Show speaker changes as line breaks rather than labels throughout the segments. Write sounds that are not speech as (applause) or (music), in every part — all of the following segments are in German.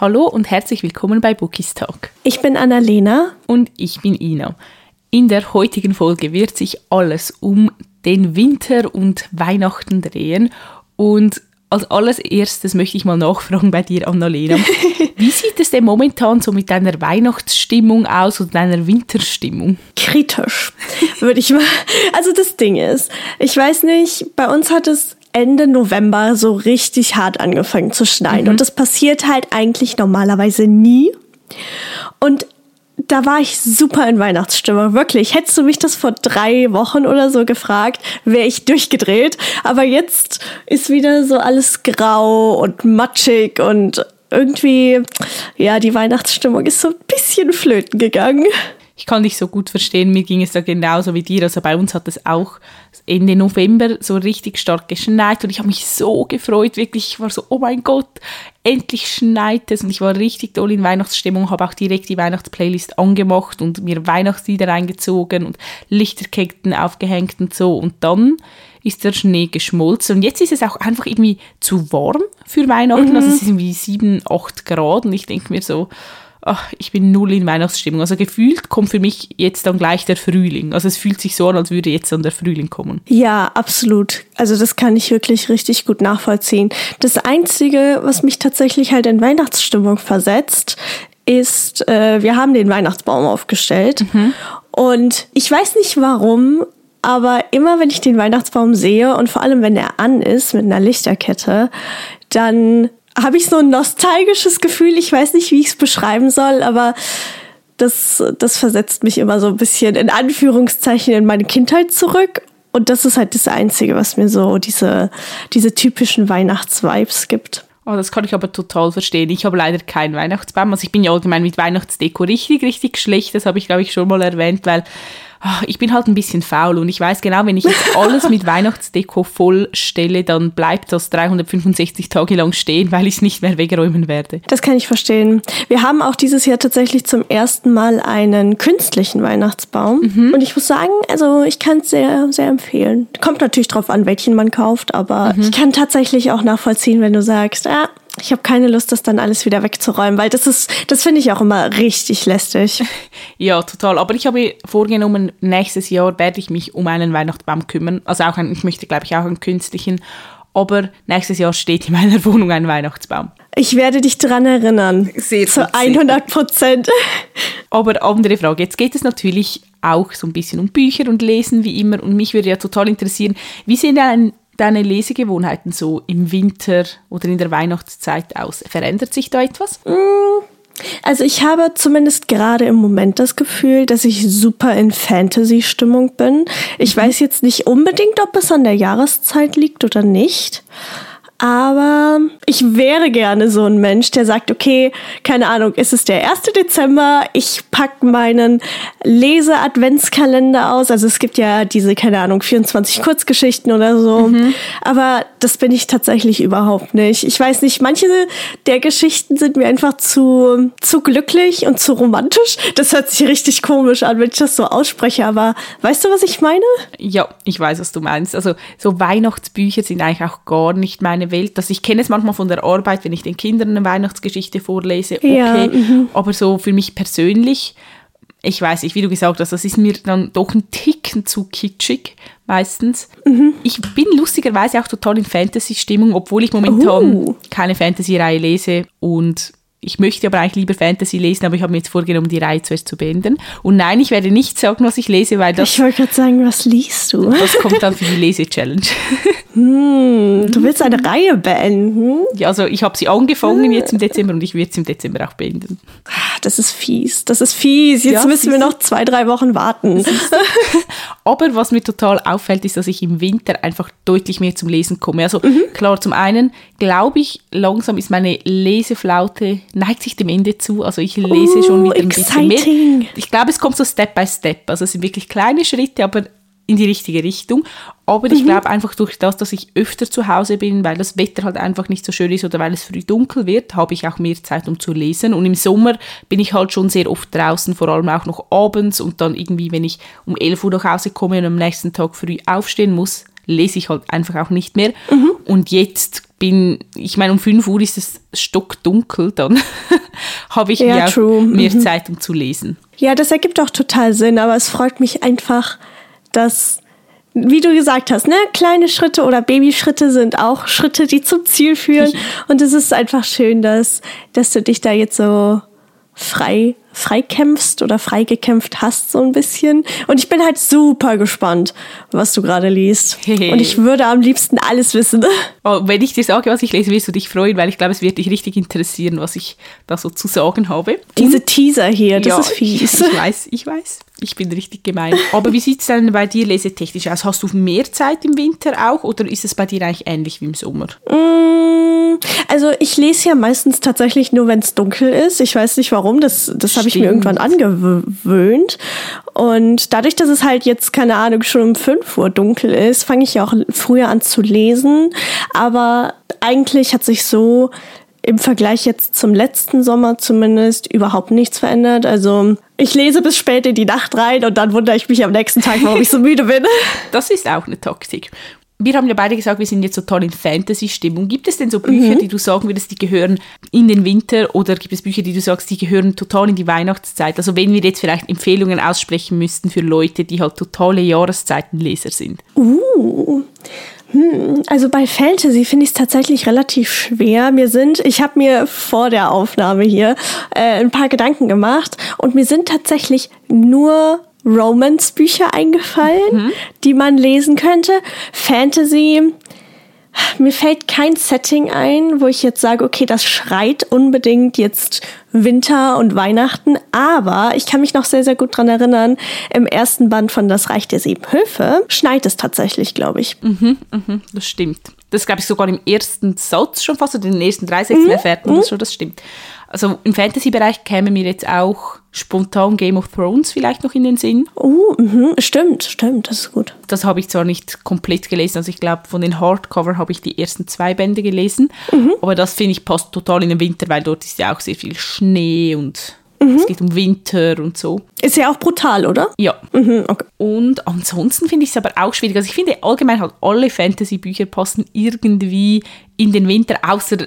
Hallo und herzlich willkommen bei Bookies Talk.
Ich bin Annalena.
Und ich bin Ina. In der heutigen Folge wird sich alles um den Winter und Weihnachten drehen. Und als allererstes möchte ich mal nachfragen bei dir, Annalena. (laughs) Wie sieht es denn momentan so mit deiner Weihnachtsstimmung aus oder deiner Winterstimmung?
Kritisch, würde ich mal. (laughs) Also das Ding ist, ich weiß nicht, bei uns hat es Ende November so richtig hart angefangen zu schneien. Mhm. Und das passiert halt eigentlich normalerweise nie. Und da war ich super in Weihnachtsstimmung. Wirklich. Hättest du mich das vor drei Wochen oder so gefragt, wäre ich durchgedreht. Aber jetzt ist wieder so alles grau und matschig und irgendwie, ja, die Weihnachtsstimmung ist so ein bisschen flöten gegangen
ich kann dich so gut verstehen, mir ging es da genauso wie dir. Also bei uns hat es auch Ende November so richtig stark geschneit und ich habe mich so gefreut, wirklich, ich war so, oh mein Gott, endlich schneit es. Und ich war richtig toll in Weihnachtsstimmung, habe auch direkt die Weihnachtsplaylist angemacht und mir Weihnachtslieder eingezogen und Lichterketten aufgehängt und so. Und dann ist der Schnee geschmolzen. Und jetzt ist es auch einfach irgendwie zu warm für Weihnachten, mhm. also es ist irgendwie 7, 8 Grad und ich denke mir so, ach, ich bin null in Weihnachtsstimmung. Also gefühlt kommt für mich jetzt dann gleich der Frühling. Also es fühlt sich so an, als würde jetzt dann der Frühling kommen.
Ja, absolut. Also das kann ich wirklich richtig gut nachvollziehen. Das Einzige, was mich tatsächlich halt in Weihnachtsstimmung versetzt, ist, äh, wir haben den Weihnachtsbaum aufgestellt. Mhm. Und ich weiß nicht warum, aber immer wenn ich den Weihnachtsbaum sehe und vor allem wenn er an ist mit einer Lichterkette, dann habe ich so ein nostalgisches Gefühl. Ich weiß nicht, wie ich es beschreiben soll, aber das, das versetzt mich immer so ein bisschen in Anführungszeichen in meine Kindheit zurück. Und das ist halt das Einzige, was mir so diese, diese typischen Weihnachtsvibes gibt.
Oh, das kann ich aber total verstehen. Ich habe leider keinen Weihnachtsbaum. Also ich bin ja allgemein mit Weihnachtsdeko richtig, richtig schlecht. Das habe ich, glaube ich, schon mal erwähnt, weil ich bin halt ein bisschen faul und ich weiß genau, wenn ich jetzt alles mit (laughs) Weihnachtsdeko vollstelle, dann bleibt das 365 Tage lang stehen, weil ich es nicht mehr wegräumen werde.
Das kann ich verstehen. Wir haben auch dieses Jahr tatsächlich zum ersten Mal einen künstlichen Weihnachtsbaum. Mhm. Und ich muss sagen, also ich kann es sehr, sehr empfehlen. Kommt natürlich drauf an, welchen man kauft, aber mhm. ich kann tatsächlich auch nachvollziehen, wenn du sagst, ja, ich habe keine Lust, das dann alles wieder wegzuräumen, weil das ist, das finde ich auch immer richtig lästig. (laughs)
ja, total. Aber ich habe vorgenommen, nächstes Jahr werde ich mich um einen Weihnachtsbaum kümmern. Also auch ein, ich möchte, glaube ich, auch einen künstlichen. Aber nächstes Jahr steht in meiner (laughs) Wohnung ein Weihnachtsbaum.
Ich werde dich daran erinnern.
Sehr
Zu 100 Prozent. (laughs)
Aber andere Frage. Jetzt geht es natürlich auch so ein bisschen um Bücher und Lesen wie immer. Und mich würde ja total interessieren, wie sehen denn deine Lesegewohnheiten so im Winter oder in der Weihnachtszeit aus? Verändert sich da etwas?
Mm, also ich habe zumindest gerade im Moment das Gefühl, dass ich super in Fantasy-Stimmung bin. Ich mhm. weiß jetzt nicht unbedingt, ob es an der Jahreszeit liegt oder nicht. Aber ich wäre gerne so ein Mensch, der sagt, okay, keine Ahnung, ist es der 1. Dezember, ich pack meinen Lese-Adventskalender aus. Also es gibt ja diese, keine Ahnung, 24 Kurzgeschichten oder so. Mhm. Aber das bin ich tatsächlich überhaupt nicht. Ich weiß nicht, manche der Geschichten sind mir einfach zu, zu glücklich und zu romantisch. Das hört sich richtig komisch an, wenn ich das so ausspreche. Aber weißt du, was ich meine?
Ja, ich weiß, was du meinst. Also so Weihnachtsbücher sind eigentlich auch gar nicht meine Welt. Also ich kenne es manchmal von der Arbeit, wenn ich den Kindern eine Weihnachtsgeschichte vorlese, okay. Ja, mhm. aber so für mich persönlich, ich weiß nicht, wie du gesagt hast, das ist mir dann doch ein Ticken zu kitschig meistens. Mhm. Ich bin lustigerweise auch total in Fantasy-Stimmung, obwohl ich momentan uh. keine Fantasy-Reihe lese und ich möchte aber eigentlich lieber Fantasy lesen, aber ich habe mir jetzt vorgenommen, die Reihe zuerst zu beenden. Und nein, ich werde nicht sagen, was ich lese, weil das.
Ich wollte gerade sagen, was liest du?
Das kommt dann für die Lese-Challenge.
Hm, du willst eine Reihe beenden?
Ja, also ich habe sie angefangen jetzt im Dezember und ich werde sie im Dezember auch beenden.
Ah, das ist fies. Das ist fies. Jetzt ja, müssen wir noch zwei, drei Wochen warten. (laughs)
aber was mir total auffällt, ist, dass ich im Winter einfach deutlich mehr zum Lesen komme. Also mhm. klar, zum einen glaube ich, langsam ist meine Leseflaute neigt sich dem Ende zu. Also ich lese uh, schon wieder ein exciting. bisschen mehr. Ich glaube, es kommt so Step by Step. Also es sind wirklich kleine Schritte, aber in die richtige Richtung. Aber mhm. ich glaube einfach durch das, dass ich öfter zu Hause bin, weil das Wetter halt einfach nicht so schön ist oder weil es früh dunkel wird, habe ich auch mehr Zeit, um zu lesen. Und im Sommer bin ich halt schon sehr oft draußen, vor allem auch noch abends und dann irgendwie, wenn ich um 11 Uhr nach Hause komme und am nächsten Tag früh aufstehen muss, lese ich halt einfach auch nicht mehr. Mhm. Und jetzt bin, ich meine, um 5 Uhr ist es stockdunkel, dann (laughs) habe ich ja, auch mehr mhm. Zeit, um zu lesen.
Ja, das ergibt auch total Sinn, aber es freut mich einfach, dass wie du gesagt hast, ne, kleine Schritte oder Babyschritte sind auch Schritte, die zum Ziel führen. Und es ist einfach schön, dass, dass du dich da jetzt so frei, frei kämpfst oder frei gekämpft hast, so ein bisschen. Und ich bin halt super gespannt, was du gerade liest. Und ich würde am liebsten alles wissen. (laughs)
Oh, wenn ich dir sage, was ich lese, wirst du dich freuen, weil ich glaube, es wird dich richtig interessieren, was ich da so zu sagen habe.
Diese Und, Teaser hier, das ja, ist fies.
Ich weiß, ich weiß. Ich bin richtig gemein. (laughs) Aber wie sieht es denn bei dir lesetechnisch aus? Hast du mehr Zeit im Winter auch oder ist es bei dir eigentlich ähnlich wie im Sommer?
Mm, also ich lese ja meistens tatsächlich nur, wenn es dunkel ist. Ich weiß nicht warum, das, das habe ich mir irgendwann angewöhnt. Und dadurch, dass es halt jetzt, keine Ahnung, schon um 5 Uhr dunkel ist, fange ich ja auch früher an zu lesen. Aber eigentlich hat sich so im Vergleich jetzt zum letzten Sommer zumindest überhaupt nichts verändert. Also ich lese bis spät in die Nacht rein und dann wundere ich mich am nächsten Tag, warum ich so (laughs) müde bin.
Das ist auch eine Taktik. Wir haben ja beide gesagt, wir sind jetzt so toll in Fantasy-Stimmung. Gibt es denn so Bücher, mhm. die du sagen würdest, die gehören in den Winter oder gibt es Bücher, die du sagst, die gehören total in die Weihnachtszeit? Also wenn wir jetzt vielleicht Empfehlungen aussprechen müssten für Leute, die halt totale Jahreszeitenleser sind.
Uh, hm, also bei Fantasy finde ich es tatsächlich relativ schwer. Mir sind, ich habe mir vor der Aufnahme hier äh, ein paar Gedanken gemacht und mir sind tatsächlich nur Romance-Bücher eingefallen, mhm. die man lesen könnte. Fantasy mir fällt kein Setting ein, wo ich jetzt sage, okay, das schreit unbedingt jetzt Winter und Weihnachten, aber ich kann mich noch sehr, sehr gut dran erinnern, im ersten Band von Das Reich der Sieben Höfe schneit es tatsächlich, glaube ich.
Mhm, mhm, das stimmt. Das glaube ich sogar im ersten Satz schon fast, oder in den ersten drei Sätzen mhm, erfährt man das mhm. schon, das stimmt. Also im Fantasy-Bereich käme mir jetzt auch spontan Game of Thrones vielleicht noch in den Sinn.
Oh, mh, stimmt, stimmt, das ist gut.
Das habe ich zwar nicht komplett gelesen, also ich glaube von den Hardcover habe ich die ersten zwei Bände gelesen, mhm. aber das finde ich passt total in den Winter, weil dort ist ja auch sehr viel Schnee und mhm. es geht um Winter und so.
Ist ja auch brutal, oder?
Ja. Mhm, okay. Und ansonsten finde ich es aber auch schwierig. Also ich finde allgemein halt alle Fantasy-Bücher passen irgendwie in den Winter, außer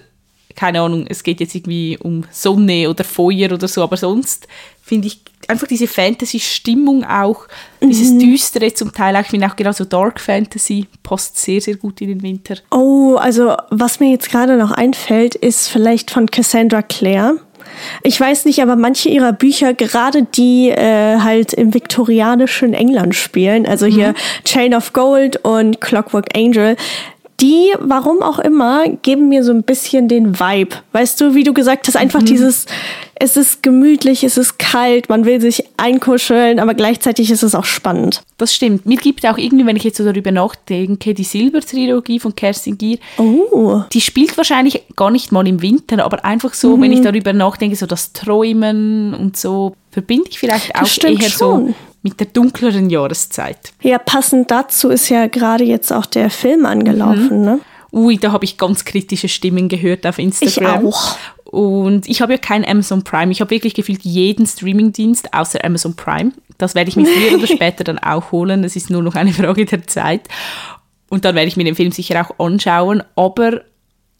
keine Ahnung, es geht jetzt irgendwie um Sonne oder Feuer oder so, aber sonst finde ich einfach diese Fantasy-Stimmung auch, mhm. dieses Düstere zum Teil auch, ich finde auch gerade so Dark Fantasy passt sehr, sehr gut in den Winter.
Oh, also was mir jetzt gerade noch einfällt, ist vielleicht von Cassandra Clare. Ich weiß nicht, aber manche ihrer Bücher, gerade die äh, halt im viktorianischen England spielen, also hier mhm. Chain of Gold und Clockwork Angel, die, warum auch immer, geben mir so ein bisschen den Vibe. Weißt du, wie du gesagt hast, einfach mhm. dieses, es ist gemütlich, es ist kalt, man will sich einkuscheln, aber gleichzeitig ist es auch spannend.
Das stimmt. Mir gibt auch irgendwie, wenn ich jetzt so darüber nachdenke, die Silber-Trilogie von Kerstin Gier,
oh.
die spielt wahrscheinlich gar nicht mal im Winter, aber einfach so, mhm. wenn ich darüber nachdenke, so das Träumen und so, verbinde ich vielleicht auch eher schon. so mit der dunkleren Jahreszeit.
Ja, passend dazu ist ja gerade jetzt auch der Film angelaufen, mhm. ne?
Ui, da habe ich ganz kritische Stimmen gehört auf Instagram.
Ich auch.
Und ich habe ja kein Amazon Prime. Ich habe wirklich gefühlt jeden Streamingdienst außer Amazon Prime. Das werde ich mir früher oder (laughs) später dann auch holen. Das ist nur noch eine Frage der Zeit. Und dann werde ich mir den Film sicher auch anschauen. Aber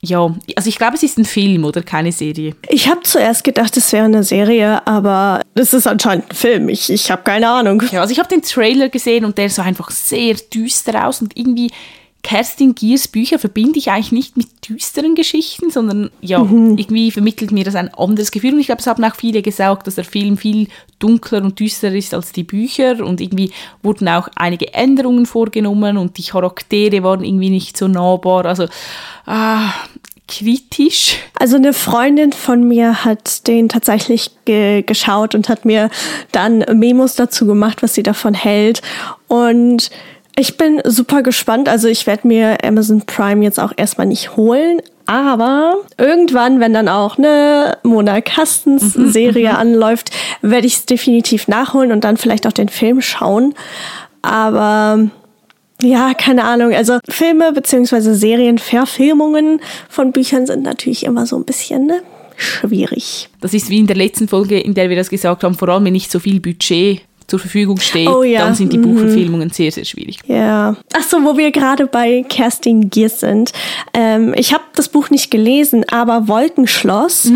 ja, also ich glaube, es ist ein Film oder keine Serie.
Ich habe zuerst gedacht, es wäre eine Serie, aber es ist anscheinend ein Film. Ich, ich habe keine Ahnung.
Ja, also ich habe den Trailer gesehen und der sah einfach sehr düster aus und irgendwie Kerstin Giers Bücher verbinde ich eigentlich nicht mit düsteren Geschichten, sondern ja, mhm. irgendwie vermittelt mir das ein anderes Gefühl. Und ich glaube, es haben auch viele gesagt, dass der Film viel dunkler und düsterer ist als die Bücher. Und irgendwie wurden auch einige Änderungen vorgenommen und die Charaktere waren irgendwie nicht so nahbar. Also, ah, kritisch.
Also eine Freundin von mir hat den tatsächlich ge geschaut und hat mir dann Memos dazu gemacht, was sie davon hält. Und ich bin super gespannt. Also ich werde mir Amazon Prime jetzt auch erstmal nicht holen. Aber irgendwann, wenn dann auch eine Mona Kastens mhm, Serie mhm. anläuft, werde ich es definitiv nachholen und dann vielleicht auch den Film schauen. Aber ja, keine Ahnung. Also Filme beziehungsweise Serienverfilmungen von Büchern sind natürlich immer so ein bisschen ne, schwierig.
Das ist wie in der letzten Folge, in der wir das gesagt haben, vor allem wenn nicht so viel Budget zur Verfügung steht,
Oh ja,
dann sind die
mhm.
Buchverfilmungen sehr, sehr schwierig.
Ja. Ach so, wo wir gerade bei Kerstin Gier sind. Ähm, ich habe das Buch nicht gelesen, aber Wolkenschloss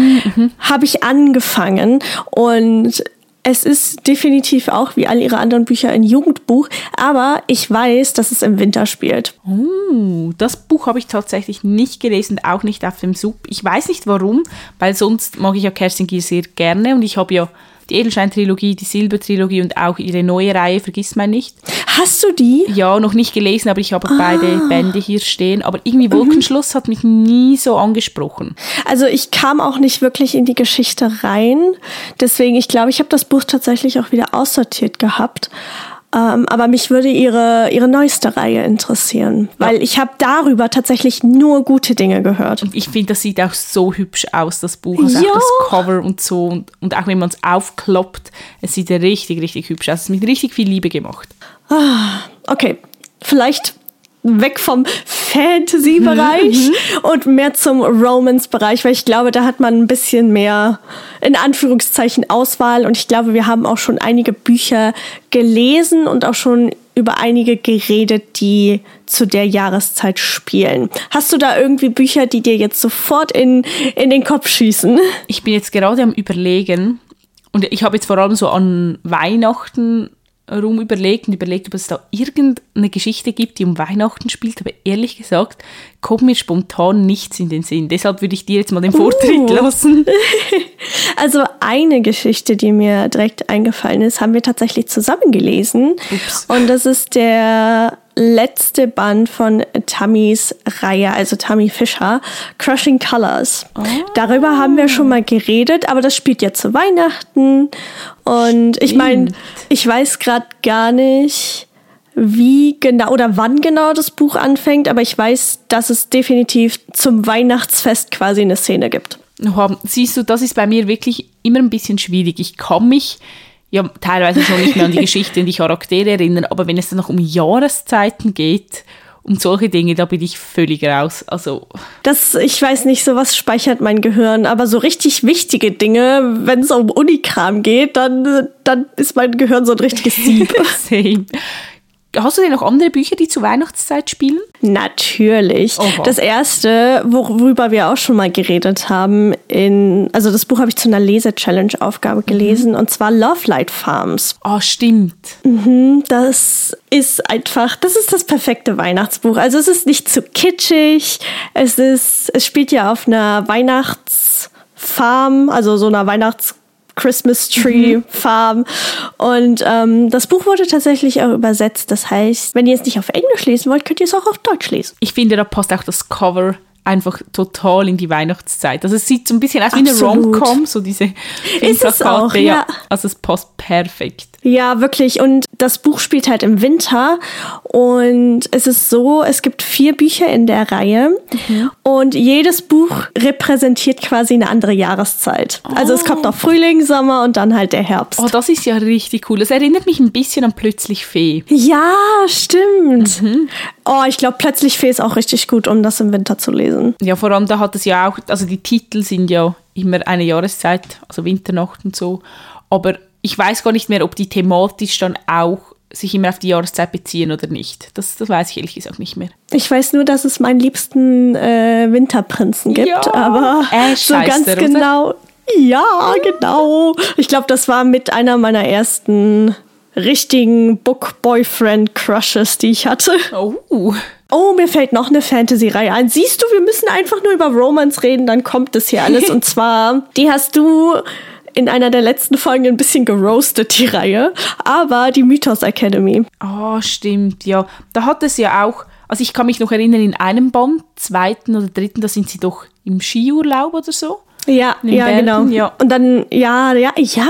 habe ich angefangen und es ist definitiv auch wie all ihre anderen Bücher ein Jugendbuch, aber ich weiß, dass es im Winter spielt.
Uh, das Buch habe ich tatsächlich nicht gelesen, auch nicht auf dem Sub. Ich weiß nicht warum, weil sonst mag ich ja Kerstin Gier sehr gerne und ich habe ja die Edelstein-Trilogie, die Silber-Trilogie und auch ihre neue Reihe, vergiss mal nicht.
Hast du die?
Ja, noch nicht gelesen, aber ich habe beide Bände hier stehen. Aber irgendwie Wolkenschloss hat mich nie so angesprochen.
Also ich kam auch nicht wirklich in die Geschichte rein. Deswegen, ich glaube, ich habe das Buch tatsächlich auch wieder aussortiert gehabt. Ähm, aber mich würde ihre, ihre neueste Reihe interessieren, weil ich habe darüber tatsächlich nur gute Dinge gehört.
Und ich finde, das sieht auch so hübsch aus, das Buch. Also
Ja.
auch das Cover und so. Und, und auch wenn man es aufkloppt, es sieht richtig, richtig hübsch aus. Es ist mit richtig viel Liebe gemacht.
Okay, vielleicht weg vom Fantasy-Bereich und mehr zum Romance-Bereich, weil ich glaube, da hat man ein bisschen mehr, in Anführungszeichen, Auswahl. Und ich glaube, wir haben auch schon einige Bücher gelesen und auch schon über einige geredet, die zu der Jahreszeit spielen. Hast du da irgendwie Bücher, die dir jetzt sofort in, in den Kopf schießen?
Ich bin jetzt gerade am Überlegen. Und ich habe jetzt vor allem so an Weihnachten rum überlegt und überlegt, ob es da irgendeine Geschichte gibt, die um Weihnachten spielt. Aber ehrlich gesagt, kommt mir spontan nichts in den Sinn. Deshalb würde ich dir jetzt mal den Vortritt
Uh. (laughs)
lassen. (laughs)
Also eine Geschichte, die mir direkt eingefallen ist, haben wir tatsächlich zusammen gelesen.
Ups.
Und das ist der letzte Band von Tammys Reihe, also Tammy Fischer, Crushing Colors. Darüber haben wir schon mal geredet, aber das spielt ja zu Weihnachten. Und ich meine, ich weiß gerade gar nicht, wie genau oder wann genau das Buch anfängt, aber ich weiß, dass es definitiv zum Weihnachtsfest quasi eine Szene gibt.
Siehst du, das ist bei mir wirklich immer ein bisschen schwierig. Ich kann mich ja teilweise schon nicht mehr an die Geschichte und die Charaktere erinnern, aber wenn es dann noch um Jahreszeiten geht, um solche Dinge, da bin ich völlig raus. Also,
Das, ich weiß nicht, sowas speichert mein Gehirn, aber so richtig wichtige Dinge, wenn es um Unikram geht, dann, dann ist mein Gehirn so ein richtiges (laughs) Sieb.
same. Hast du denn noch andere Bücher, die zur Weihnachtszeit spielen?
Natürlich.
Oha.
Das erste, worüber wir auch schon mal geredet haben, in, also das Buch habe ich zu einer Lese-Challenge-Aufgabe gelesen, und zwar Love Light Farms.
Ah, stimmt.
Das ist einfach, das ist das perfekte Weihnachtsbuch. Also es ist nicht zu kitschig. Es ist, es spielt ja auf einer Weihnachtsfarm, also so einer Weihnachts Christmas Tree Farm. Und ähm, das Buch wurde tatsächlich auch übersetzt. Das heißt, wenn ihr es nicht auf Englisch lesen wollt, könnt ihr es auch auf Deutsch lesen.
Ich finde, da passt auch das Cover einfach total in die Weihnachtszeit. Also es sieht so ein bisschen aus wie eine
Absolut.
Rom-Com, so diese
Ist es auch, ja.
Also es passt perfekt.
Ja, wirklich. Und das Buch spielt halt im Winter. Und es ist so, es gibt vier Bücher in der Reihe. Und jedes Buch repräsentiert quasi eine andere Jahreszeit. Also es kommt noch Frühling, Sommer und dann halt der Herbst.
Oh, das ist ja richtig cool. Das erinnert mich ein bisschen an Plötzlich Fee.
Ja, stimmt. Oh, ich glaube, plötzlich Fee ist auch richtig gut, um das im Winter zu lesen.
Ja, vor allem da hat es ja auch, also die Titel sind ja immer eine Jahreszeit, also Winternacht und so. Aber ich weiß gar nicht mehr, ob die thematisch dann auch sich immer auf die Jahreszeit beziehen oder nicht. Das, das weiß ich ehrlich gesagt nicht mehr.
Ich weiß nur, dass es meinen liebsten äh, Winterprinzen gibt,
Ja,
aber
Ash
so ganz genau. Ja, genau. Ich glaube, das war mit einer meiner ersten richtigen Book-Boyfriend-Crushes, die ich hatte.
Oh.
Oh, mir fällt noch eine Fantasy-Reihe ein. Siehst du, wir müssen einfach nur über Romance reden, dann kommt das hier alles. (laughs) Und zwar, die hast du in einer der letzten Folgen ein bisschen geroastet, die Reihe. Aber die Mythos Academy.
Ah, stimmt, ja. Da hat es ja auch, also ich kann mich noch erinnern, in einem Band, zweiten oder dritten, da sind sie doch im Skiurlaub oder so.
Ja, ja, genau.
ja.
Und dann, ja, ja, ja.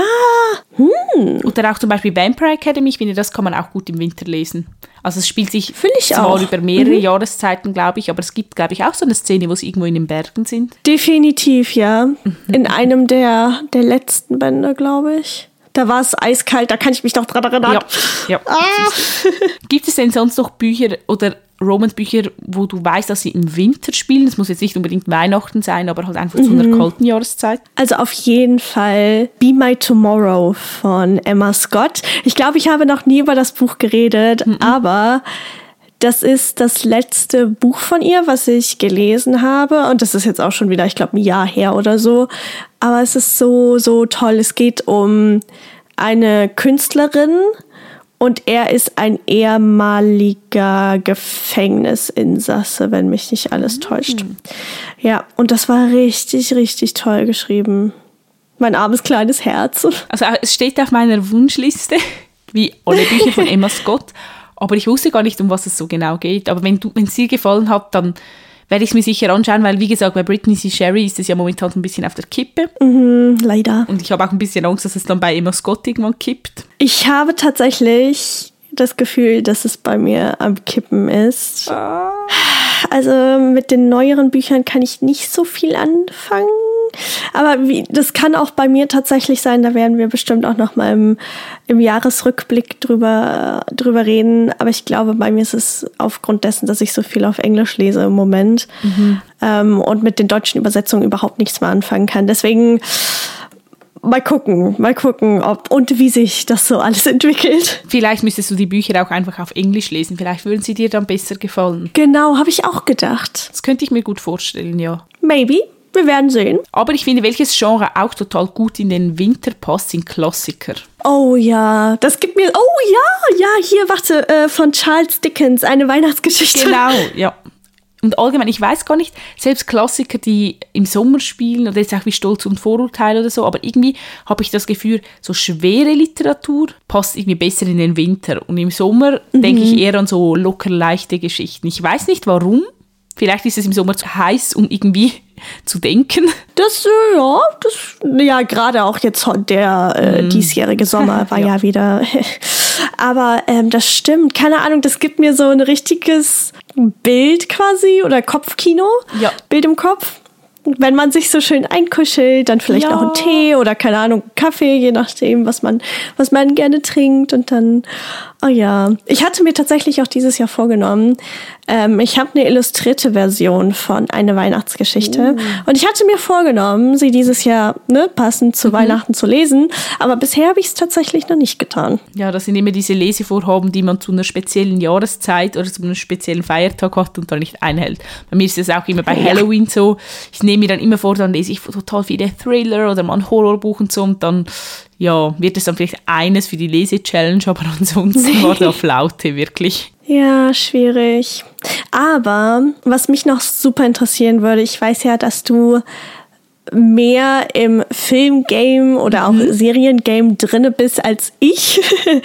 Oder auch zum Beispiel Vampire Academy, ich finde, das kann man auch gut im Winter lesen. Also es spielt sich
Finde ich
zwar
auch.
über mehrere Jahreszeiten, glaube ich, aber es gibt, glaube ich, auch so eine Szene, wo sie irgendwo in den Bergen sind.
Definitiv, ja.
Mhm.
In einem der, der letzten Bände, glaube ich. Da war es eiskalt, da kann ich mich noch dran erinnern.
Ja, ja.
Ah.
Gibt es denn sonst noch Bücher oder Romance-Bücher, wo du weißt, dass sie im Winter spielen. Es muss jetzt nicht unbedingt Weihnachten sein, aber halt einfach zu einer
Mhm.
kalten Jahreszeit.
Also auf jeden Fall Be My Tomorrow von Emma Scott. Ich glaube, ich habe noch nie über das Buch geredet, aber das ist das letzte Buch von ihr, was ich gelesen habe. Und das ist jetzt auch schon wieder, ich glaube, ein Jahr her oder so. Aber es ist so, so toll. Es geht um eine Künstlerin und er ist ein ehemaliger Gefängnisinsasse, wenn mich nicht alles täuscht. Ja, und das war richtig, richtig toll geschrieben. Mein armes kleines Herz. (laughs)
Also äh, es steht auf meiner Wunschliste, (laughs) wie alle Bücher von Emma Scott. Aber ich wusste gar nicht, um was es so genau geht. Aber wenn du, wenn es dir gefallen hat, dann werde ich es mir sicher anschauen, weil wie gesagt, bei Britney C. Sherry ist es ja momentan so ein bisschen auf der Kippe.
Leider.
Und ich habe auch ein bisschen Angst, dass es dann bei Emma Scott irgendwann kippt.
Ich habe tatsächlich das Gefühl, dass es bei mir am Kippen ist. Also mit den neueren Büchern kann ich nicht so viel anfangen. Aber wie, das kann auch bei mir tatsächlich sein, da werden wir bestimmt auch noch mal im, im Jahresrückblick drüber, drüber reden. Aber ich glaube, bei mir ist es aufgrund dessen, dass ich so viel auf Englisch lese im Moment ähm, und mit den deutschen Übersetzungen überhaupt nichts mehr anfangen kann. Deswegen mal gucken, mal gucken, ob und wie sich das so alles (laughs) entwickelt.
Vielleicht müsstest du die Bücher auch einfach auf Englisch lesen. Vielleicht würden sie dir dann besser gefallen.
Genau, habe ich auch gedacht.
Das könnte ich mir gut vorstellen, ja.
Maybe. Wir werden sehen.
Aber ich finde, welches Genre auch total gut in den Winter passt, sind Klassiker.
Oh ja, das gibt mir. Oh ja, ja, hier, warte, äh, von Charles Dickens, eine Weihnachtsgeschichte.
Genau, (laughs) ja. Und allgemein, ich weiß gar nicht, selbst Klassiker, die im Sommer spielen, oder jetzt auch wie Stolz und Vorurteil oder so, aber irgendwie habe ich das Gefühl, so schwere Literatur passt irgendwie besser in den Winter. Und im Sommer denke ich eher an so locker leichte Geschichten. Ich weiß nicht warum. Vielleicht ist es im Sommer zu heiß, um irgendwie zu denken.
Das, äh, ja, das, ja, gerade auch jetzt der äh, diesjährige Sommer (laughs) war ja.
Ja.
wieder. (laughs) Aber ähm, das stimmt, keine Ahnung, das gibt mir so ein richtiges Bild quasi oder Kopfkino.
Ja.
Bild im Kopf. Wenn man sich so schön einkuschelt, dann vielleicht
Ja.
noch einen Tee oder keine Ahnung, Kaffee, je nachdem, was man, was man gerne trinkt. Und dann, oh ja. Ich hatte mir tatsächlich auch dieses Jahr vorgenommen, ähm, ich habe eine illustrierte Version von Eine Weihnachtsgeschichte. Und ich hatte mir vorgenommen, sie dieses Jahr ne, passend zu Weihnachten zu lesen. Aber bisher habe ich es tatsächlich noch nicht getan.
Ja, das sind immer diese Lesevorhaben, die man zu einer speziellen Jahreszeit oder zu einem speziellen Feiertag hat und dann nicht einhält. Bei mir ist es auch immer bei
Ja.
Halloween so. Ich nehme mir dann immer vor, dann lese ich total viele Thriller oder mal ein Horrorbuch und so und dann ja, wird es dann vielleicht eines für die Lese-Challenge, aber ansonsten (laughs) war da Flaute, wirklich.
Ja, schwierig. Aber was mich noch super interessieren würde, ich weiß ja, dass du mehr im Filmgame oder auch Seriengame drinne bist als ich.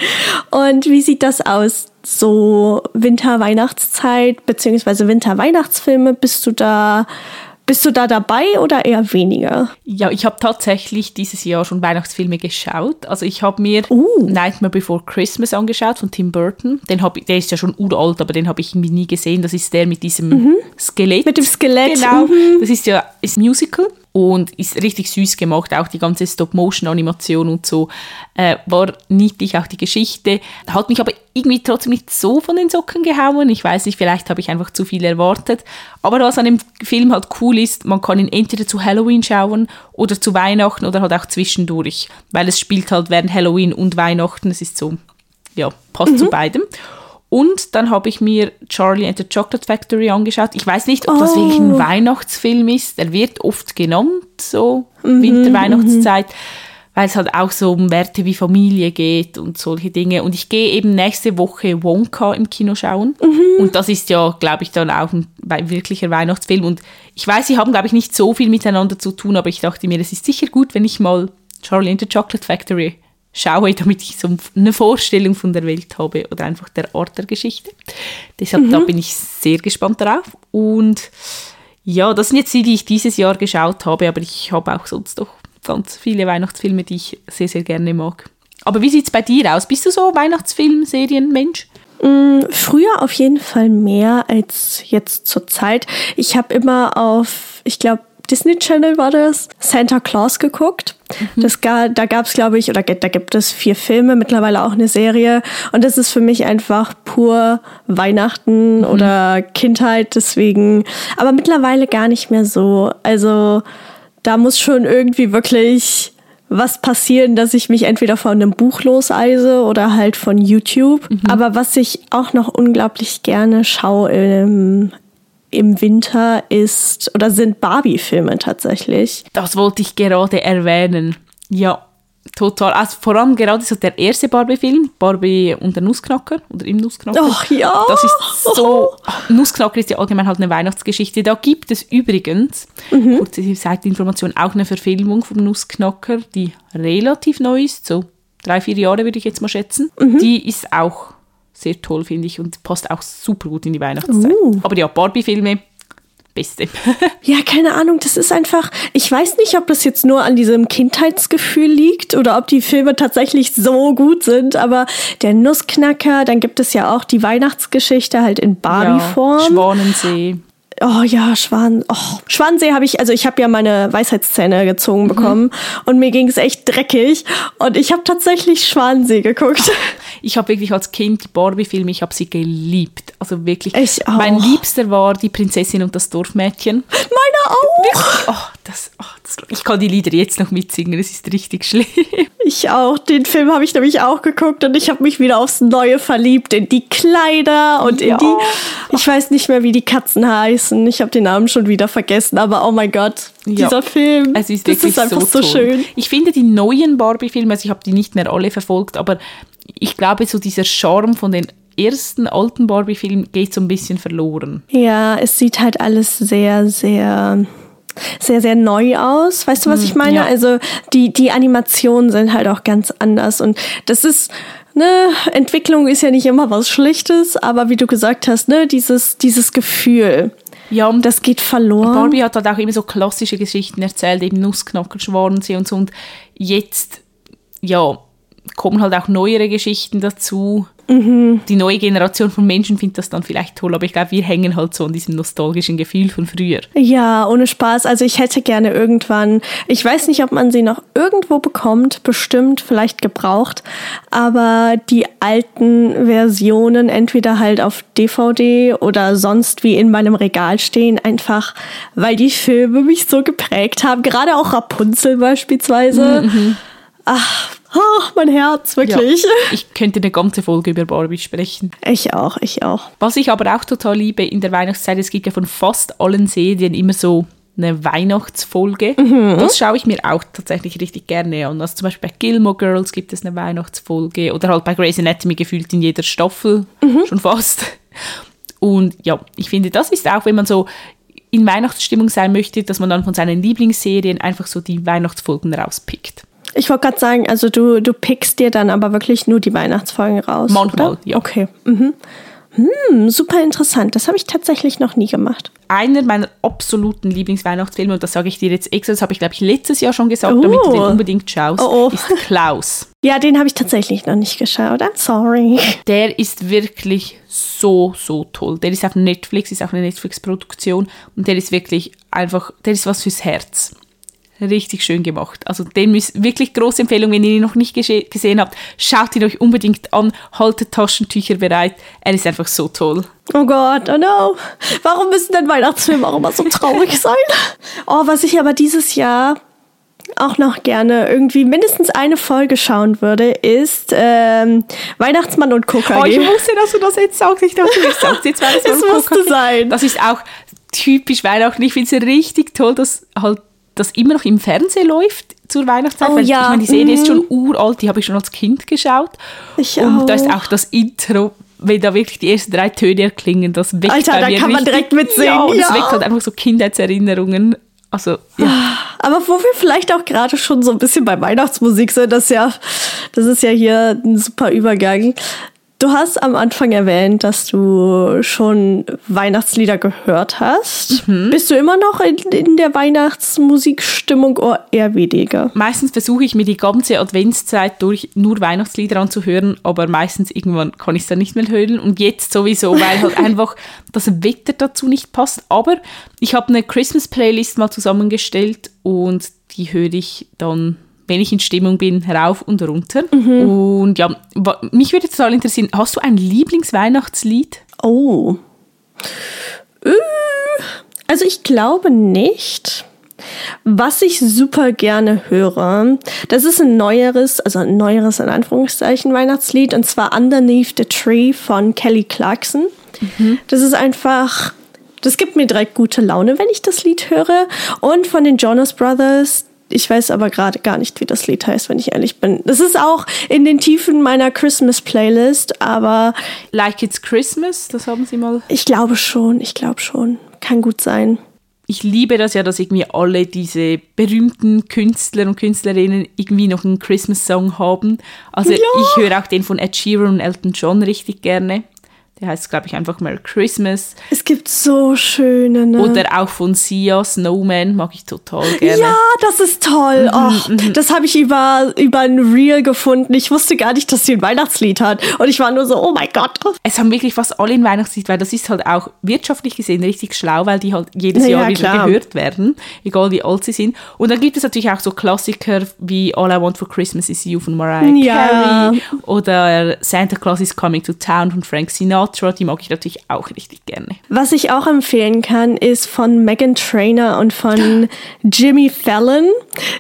(laughs) Und wie sieht das aus? So Winter-Weihnachtszeit beziehungsweise Winter-Weihnachtsfilme, bist du da, bist du da dabei oder eher weniger?
Ja, ich habe tatsächlich dieses Jahr schon Weihnachtsfilme geschaut. Also ich habe mir
Uh.
Nightmare Before Christmas angeschaut von Tim Burton. Den hab der ist ja schon uralt, aber den habe ich nie gesehen. Das ist der mit diesem Skelett.
Mhm. Mit dem Skelett,
Genau.
mhm.
Das ist ja ist ein Musical und ist richtig süß gemacht. Auch die ganze Stop-Motion-Animation und so äh, war niedlich. Auch die Geschichte hat mich aber irgendwie trotzdem nicht so von den Socken gehauen. Ich weiß nicht, vielleicht habe ich einfach zu viel erwartet. Aber was an dem Film halt cool ist, man kann ihn entweder zu Halloween schauen oder zu Weihnachten oder halt auch zwischendurch, weil es spielt halt während Halloween und Weihnachten. Es ist so, ja, passt zu beidem. Und dann habe ich mir Charlie and the Chocolate Factory angeschaut. Ich weiß nicht, ob das
Oh.
wirklich ein Weihnachtsfilm ist. Er wird oft genannt, so Winter-Weihnachtszeit, weil es halt auch so um Werte wie Familie geht und solche Dinge. Und ich gehe eben nächste Woche Wonka im Kino schauen. Und das ist ja, glaube ich, dann auch ein wirklicher Weihnachtsfilm. Und ich weiß, sie haben, glaube ich, nicht so viel miteinander zu tun, aber ich dachte mir, es ist sicher gut, wenn ich mal Charlie and the Chocolate Factory schaue, damit ich so eine Vorstellung von der Welt habe oder einfach der Art der Geschichte. Deshalb da bin ich sehr gespannt darauf. Und ja, das sind jetzt die, die ich dieses Jahr geschaut habe, aber ich habe auch sonst noch ganz viele Weihnachtsfilme, die ich sehr, sehr gerne mag. Aber wie sieht es bei dir aus? Bist du so Weihnachtsfilm-Serienmensch?
Früher auf jeden Fall mehr als jetzt zur Zeit. Ich habe immer auf, ich glaube, Disney Channel war das, Santa Claus geguckt. Das ga, da gab es, glaube ich, oder da gibt es vier Filme, mittlerweile auch eine Serie. Und das ist für mich einfach pur Weihnachten mhm. oder Kindheit, deswegen, aber mittlerweile gar nicht mehr so. Also da muss schon irgendwie wirklich was passieren, dass ich mich entweder von einem Buch loseise oder halt von YouTube. Mhm. Aber was ich auch noch unglaublich gerne schaue im, im Winter ist oder sind Barbie-Filme tatsächlich.
Das wollte ich gerade erwähnen. Ja, total. Also vor allem gerade so der erste Barbie-Film, Barbie und der Nussknacker oder im Nussknacker.
Ach ja.
Das ist so. Nussknacker ist ja allgemein halt eine Weihnachtsgeschichte. Da gibt es übrigens, mhm. kurze Seiteninformation, auch eine Verfilmung vom Nussknacker, die relativ neu ist, so drei, vier Jahre würde ich jetzt mal schätzen. Mhm. Die ist auch sehr toll, finde ich, und passt auch super gut in die Weihnachtszeit. Uh. Aber ja, Barbie-Filme, Beste. (laughs)
ja, keine Ahnung, das ist einfach, ich weiß nicht, ob das jetzt nur an diesem Kindheitsgefühl liegt oder ob die Filme tatsächlich so gut sind, aber der Nussknacker, dann gibt es ja auch die Weihnachtsgeschichte halt in Barbie-Form. Ja,
Schwanensee.
Oh ja, Schwan. Oh, Schwansee habe ich, also ich habe ja meine Weisheitszähne gezogen mhm. bekommen und mir ging es echt dreckig und ich habe tatsächlich Schwansee geguckt. (laughs)
Ich habe wirklich als Kind die Barbie-Filme, ich habe sie geliebt. Also wirklich.
Ich auch.
Mein Liebster war die Prinzessin und das Dorfmädchen.
Auch.
Oh, das, oh, das, ich kann die Lieder jetzt noch mitsingen, es ist richtig schlimm.
Ich auch. Den Film habe ich nämlich auch geguckt und ich habe mich wieder aufs Neue verliebt in die Kleider und ja. in die. Ich weiß nicht mehr, wie die Katzen heißen. Ich habe den Namen schon wieder vergessen, aber oh mein Gott, ja. dieser Film.
Es ist wirklich das ist einfach so, so schön. Ich finde die neuen Barbie-Filme, also ich habe die nicht mehr alle verfolgt, aber ich glaube, so dieser Charme von den ersten alten Barbie-Filmen geht so ein bisschen verloren.
Ja, es sieht halt alles sehr, sehr sehr, sehr neu aus. Weißt du, was hm, ich meine? Ja. Also die, die Animationen sind halt auch ganz anders. Und das ist, ne, Entwicklung ist ja nicht immer was Schlechtes, aber wie du gesagt hast, ne, dieses, dieses Gefühl. Ja, und das geht verloren.
Barbie hat halt auch immer so klassische Geschichten erzählt, eben Nussknacker, Schwarensee und so. Und jetzt, ja, kommen halt auch neuere Geschichten dazu. Mhm. Die neue Generation von Menschen findet das dann vielleicht toll, aber ich glaube, wir hängen halt so an diesem nostalgischen Gefühl von früher.
Ja, ohne Spaß. Also ich hätte gerne irgendwann, ich weiß nicht, ob man sie noch irgendwo bekommt, bestimmt, vielleicht gebraucht, aber die alten Versionen entweder halt auf DVD oder sonst wie in meinem Regal stehen, einfach weil die Filme mich so geprägt haben. Gerade auch Rapunzel beispielsweise. Mhm. Ach, Oh, mein Herz, wirklich. Ja,
ich könnte eine ganze Folge über Barbie sprechen.
Ich auch, ich auch.
Was ich aber auch total liebe in der Weihnachtszeit, es gibt ja von fast allen Serien immer so eine Weihnachtsfolge. Mhm. Das schaue ich mir auch tatsächlich richtig gerne an. Also zum Beispiel bei Gilmore Girls gibt es eine Weihnachtsfolge oder halt bei Grey's Anatomy gefühlt in jeder Staffel mhm. schon fast. Und ja, ich finde, das ist auch, wenn man so in Weihnachtsstimmung sein möchte, dass man dann von seinen Lieblingsserien einfach so die Weihnachtsfolgen rauspickt.
Ich wollte gerade sagen, also du, du pickst dir dann aber wirklich nur die Weihnachtsfolgen raus.
Manchmal, oder?
ja. Okay. Mhm. Hm, super interessant. Das habe ich tatsächlich noch nie gemacht.
Einer meiner absoluten Lieblingsweihnachtsfilme, und das sage ich dir jetzt extra, das habe ich, glaube ich, letztes Jahr schon gesagt, oh. damit du den oh. unbedingt schaust, oh, oh. ist Klaus. (laughs)
Ja, den habe ich tatsächlich noch nicht geschaut. I'm sorry.
Der ist wirklich so, so toll. Der ist auf Netflix, ist auch eine Netflix-Produktion und der ist wirklich einfach, der ist was fürs Herz richtig schön gemacht. Also dem ist wirklich große Empfehlung, wenn ihr ihn noch nicht gesehen habt, schaut ihn euch unbedingt an, haltet Taschentücher bereit. Er ist einfach so toll.
Oh Gott, oh no. Warum müssen denn Weihnachtsfilme auch immer so traurig (laughs) sein? Oh, was ich aber dieses Jahr auch noch gerne irgendwie mindestens eine Folge schauen würde, ist ähm, Weihnachtsmann und Coca.
Oh, ich wusste, dass du das jetzt sagst. Ich dachte, du sagst jetzt Weihnachtsmann (laughs)
es und Coca. sein.
Das ist auch typisch Weihnachten. Ich finde es richtig toll, dass halt das immer noch im Fernsehen läuft zur Weihnachtszeit.
Oh, ja.
Ich meine, die Serie mhm. ist schon uralt, die habe ich schon als Kind geschaut.
Ich
und auch. da ist auch das Intro, wenn da wirklich die ersten drei Töne erklingen, das weckt
Alter, da kann man direkt mitsingen. Ja,
und
ja.
das weckt halt einfach so Kindheitserinnerungen. Also, ja.
Aber wo wir vielleicht auch gerade schon so ein bisschen bei Weihnachtsmusik sind, das ja, das ist ja hier ein super Übergang. Du hast am Anfang erwähnt, dass du schon Weihnachtslieder gehört hast. Mhm. Bist du immer noch in, in der Weihnachtsmusikstimmung oder eher weniger?
Meistens versuche ich mir die ganze Adventszeit durch nur Weihnachtslieder anzuhören, aber meistens irgendwann kann ich es dann nicht mehr hören. Und jetzt sowieso, weil halt (laughs) einfach das Wetter dazu nicht passt. Aber ich habe eine Christmas-Playlist mal zusammengestellt und die höre ich dann wenn ich in Stimmung bin, rauf und runter. Und ja, mich würde total interessieren, hast du ein Lieblingsweihnachtslied?
Oh. Äh, Also ich glaube nicht. Was ich super gerne höre, das ist ein neueres, also ein neueres in Anführungszeichen Weihnachtslied, und zwar Underneath the Tree von Kelly Clarkson. Das ist einfach, das gibt mir direkt gute Laune, wenn ich das Lied höre. Und von den Jonas Brothers, ich weiß aber gerade gar nicht, wie das Lied heißt, wenn ich ehrlich bin. Das ist auch in den Tiefen meiner Christmas-Playlist, aber
Like It's Christmas, das haben sie mal.
ich glaube schon, ich glaube schon. Kann gut sein.
Ich liebe das ja, dass irgendwie alle diese berühmten Künstler und Künstlerinnen irgendwie noch einen Christmas-Song haben. Also
Ja.
ich höre auch den von Ed Sheeran und Elton John richtig gerne. Der heißt, glaube ich, einfach Merry Christmas.
Es gibt so schöne, ne?
Oder auch von Sia, Snowman, mag ich total gerne.
ja, das ist toll. Och, das habe ich über, über ein Reel gefunden. Ich wusste gar nicht, dass sie ein Weihnachtslied hat. Und ich war nur so, oh mein Gott.
Es haben wirklich fast alle ein Weihnachtslied, weil das ist halt auch wirtschaftlich gesehen richtig schlau, weil die halt jedes Jahr
ja,
wieder
klar.
gehört werden, egal wie alt sie sind. Und dann gibt es natürlich auch so Klassiker wie All I Want for Christmas is You von Mariah
Ja.
Carey oder Santa Claus is Coming to Town von Frank Sinatra, die mag ich natürlich auch richtig gerne.
Was ich auch empfehlen kann, ist von Megan Trainer und von Jimmy Fallon.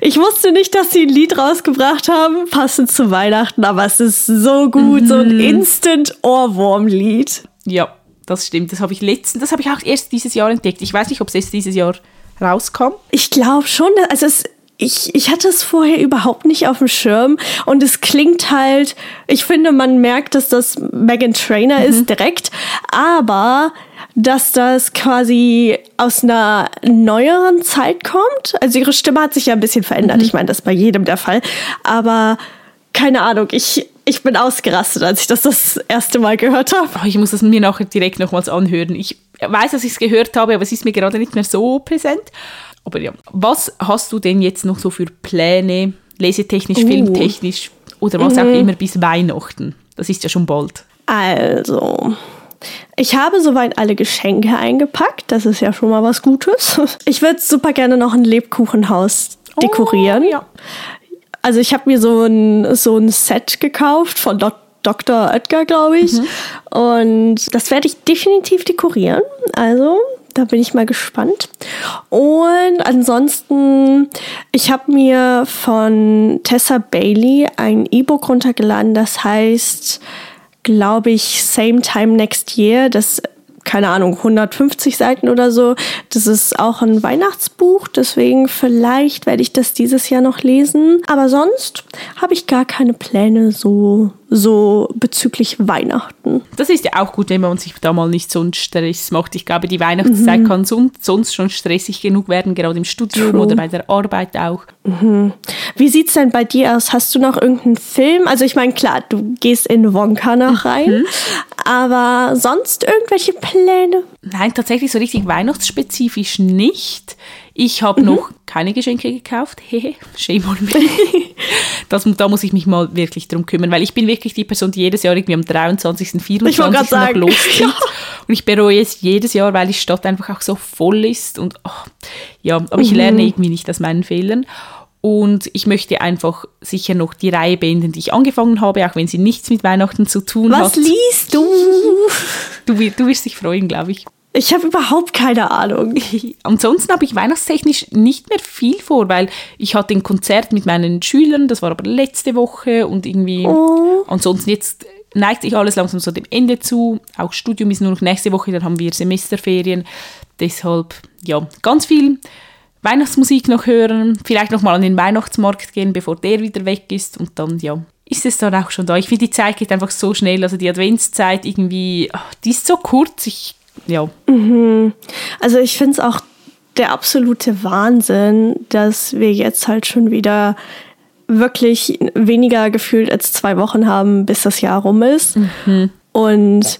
Ich wusste nicht, dass sie ein Lied rausgebracht haben, passend zu Weihnachten, aber es ist so gut, so ein Instant-Ohrwurm-Lied.
Ja, das stimmt. Das habe ich letztens, das habe ich auch erst dieses Jahr entdeckt. Ich weiß nicht, ob es erst dieses Jahr rauskam.
Ich glaube schon, also es, ich, ich hatte es vorher überhaupt nicht auf dem Schirm und es klingt halt, ich finde, man merkt, dass das Megan Trainer ist direkt, aber dass das quasi aus einer neueren Zeit kommt. Also ihre Stimme hat sich ja ein bisschen verändert. Ich meine, das ist bei jedem der Fall. Aber keine Ahnung, ich, ich bin ausgerastet, als ich das das erste Mal gehört habe.
Oh, ich muss das mir nachher direkt nochmals anhören. Ich weiß, dass ich es gehört habe, aber es ist mir gerade nicht mehr so präsent. Aber ja, was hast du denn jetzt noch so für Pläne, lesetechnisch,
Uh.
filmtechnisch oder was auch immer bis Weihnachten? Das ist ja schon bald.
Also, ich habe soweit alle Geschenke eingepackt. Das ist ja schon mal was Gutes. (laughs) Ich würde super gerne noch ein Lebkuchenhaus dekorieren.
Oh, ja.
Also ich habe mir so ein, so ein Set gekauft von Dok Dr. Oetker, glaube ich. Und das werde ich definitiv dekorieren. Also da bin ich mal gespannt. Und ansonsten, ich habe mir von Tessa Bailey ein E-Book runtergeladen, das heißt, glaube ich, Same Time Next Year. Das keine Ahnung, 150 Seiten oder so. Das ist auch ein Weihnachtsbuch, deswegen vielleicht werde ich das dieses Jahr noch lesen. Aber sonst habe ich gar keine Pläne so, so bezüglich Weihnachten.
Das ist ja auch gut, wenn man sich da mal nicht so einen Stress macht. Ich glaube, die Weihnachtszeit
Mhm.
kann son sonst schon stressig genug werden, gerade im Studium
True.
oder bei der Arbeit auch.
Wie sieht's denn bei dir aus? Hast du noch irgendeinen Film? Also ich meine, klar, du gehst in Wonka noch rein, aber sonst irgendwelche Pläne?
Nein, tatsächlich so richtig weihnachtsspezifisch nicht. Ich habe noch keine Geschenke gekauft. (laughs) Hehe, shame on me. (laughs) Das, da muss ich mich mal wirklich drum kümmern, weil ich bin wirklich die Person, die jedes Jahr irgendwie am 23., 24.
Ich wollte
noch
sagen.
loszieht. (laughs)
Ja.
Und ich bereue es jedes Jahr, weil die Stadt einfach auch so voll ist. Und oh, ja, aber ich lerne irgendwie nicht aus meinen Fehlern. Und ich möchte einfach sicher noch die Reihe beenden, die ich angefangen habe, auch wenn sie nichts mit Weihnachten zu tun
Was
hat.
liest du?
Du, du wirst dich freuen, glaube ich.
Ich habe überhaupt keine Ahnung. (laughs)
Ansonsten habe ich weihnachtstechnisch nicht mehr viel vor, weil ich hatte ein Konzert mit meinen Schülern, das war aber letzte Woche und irgendwie
Oh.
ansonsten jetzt neigt sich alles langsam so dem Ende zu. Auch Studium ist nur noch nächste Woche, dann haben wir Semesterferien. Deshalb, ja, ganz viel Weihnachtsmusik noch hören, vielleicht noch mal an den Weihnachtsmarkt gehen, bevor der wieder weg ist. Und dann, ja, ist es dann auch schon da. Ich finde, die Zeit geht einfach so schnell, also die Adventszeit irgendwie, ach, die ist so kurz, ich, ja,
Also ich finde es auch der absolute Wahnsinn, dass wir jetzt halt schon wieder wirklich weniger gefühlt als zwei Wochen haben, bis das Jahr rum ist. Und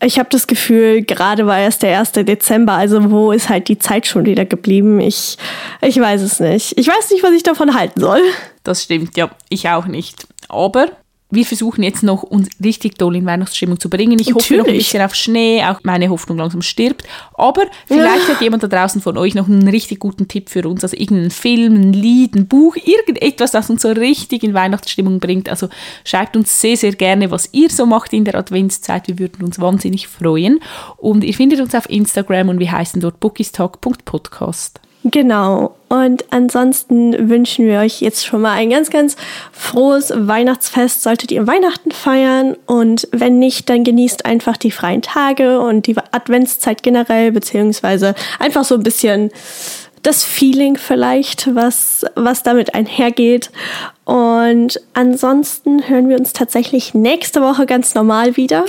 ich habe das Gefühl, gerade war erst der 1. Dezember, also wo ist halt die Zeit schon wieder geblieben? Ich, ich weiß es nicht. Ich weiß nicht, was ich davon halten soll.
Das stimmt, ja, ich auch nicht. Aber wir versuchen jetzt noch, uns richtig toll in Weihnachtsstimmung zu bringen. Ich hoffe noch ein bisschen auf Schnee, auch meine Hoffnung langsam stirbt. Aber vielleicht ja. hat jemand da draußen von euch noch einen richtig guten Tipp für uns, also irgendeinen Film, ein Lied, ein Buch, irgendetwas, das uns so richtig in Weihnachtsstimmung bringt. Also schreibt uns sehr, sehr gerne, was ihr so macht in der Adventszeit. Wir würden uns wahnsinnig freuen. Und ihr findet uns auf Instagram und wir heißen dort bookistalk.podcast.
Genau. Und ansonsten wünschen wir euch jetzt schon mal ein ganz, ganz frohes Weihnachtsfest. Solltet ihr Weihnachten feiern und wenn nicht, dann genießt einfach die freien Tage und die Adventszeit generell, beziehungsweise einfach so ein bisschen das Feeling vielleicht, was, was damit einhergeht. Und ansonsten hören wir uns tatsächlich nächste Woche ganz normal wieder.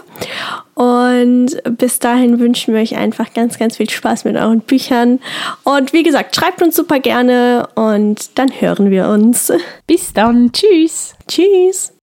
Und bis dahin wünschen wir euch einfach ganz, ganz viel Spaß mit euren Büchern. Und wie gesagt, schreibt uns super gerne und dann hören wir uns.
Bis dann. Tschüss.
Tschüss.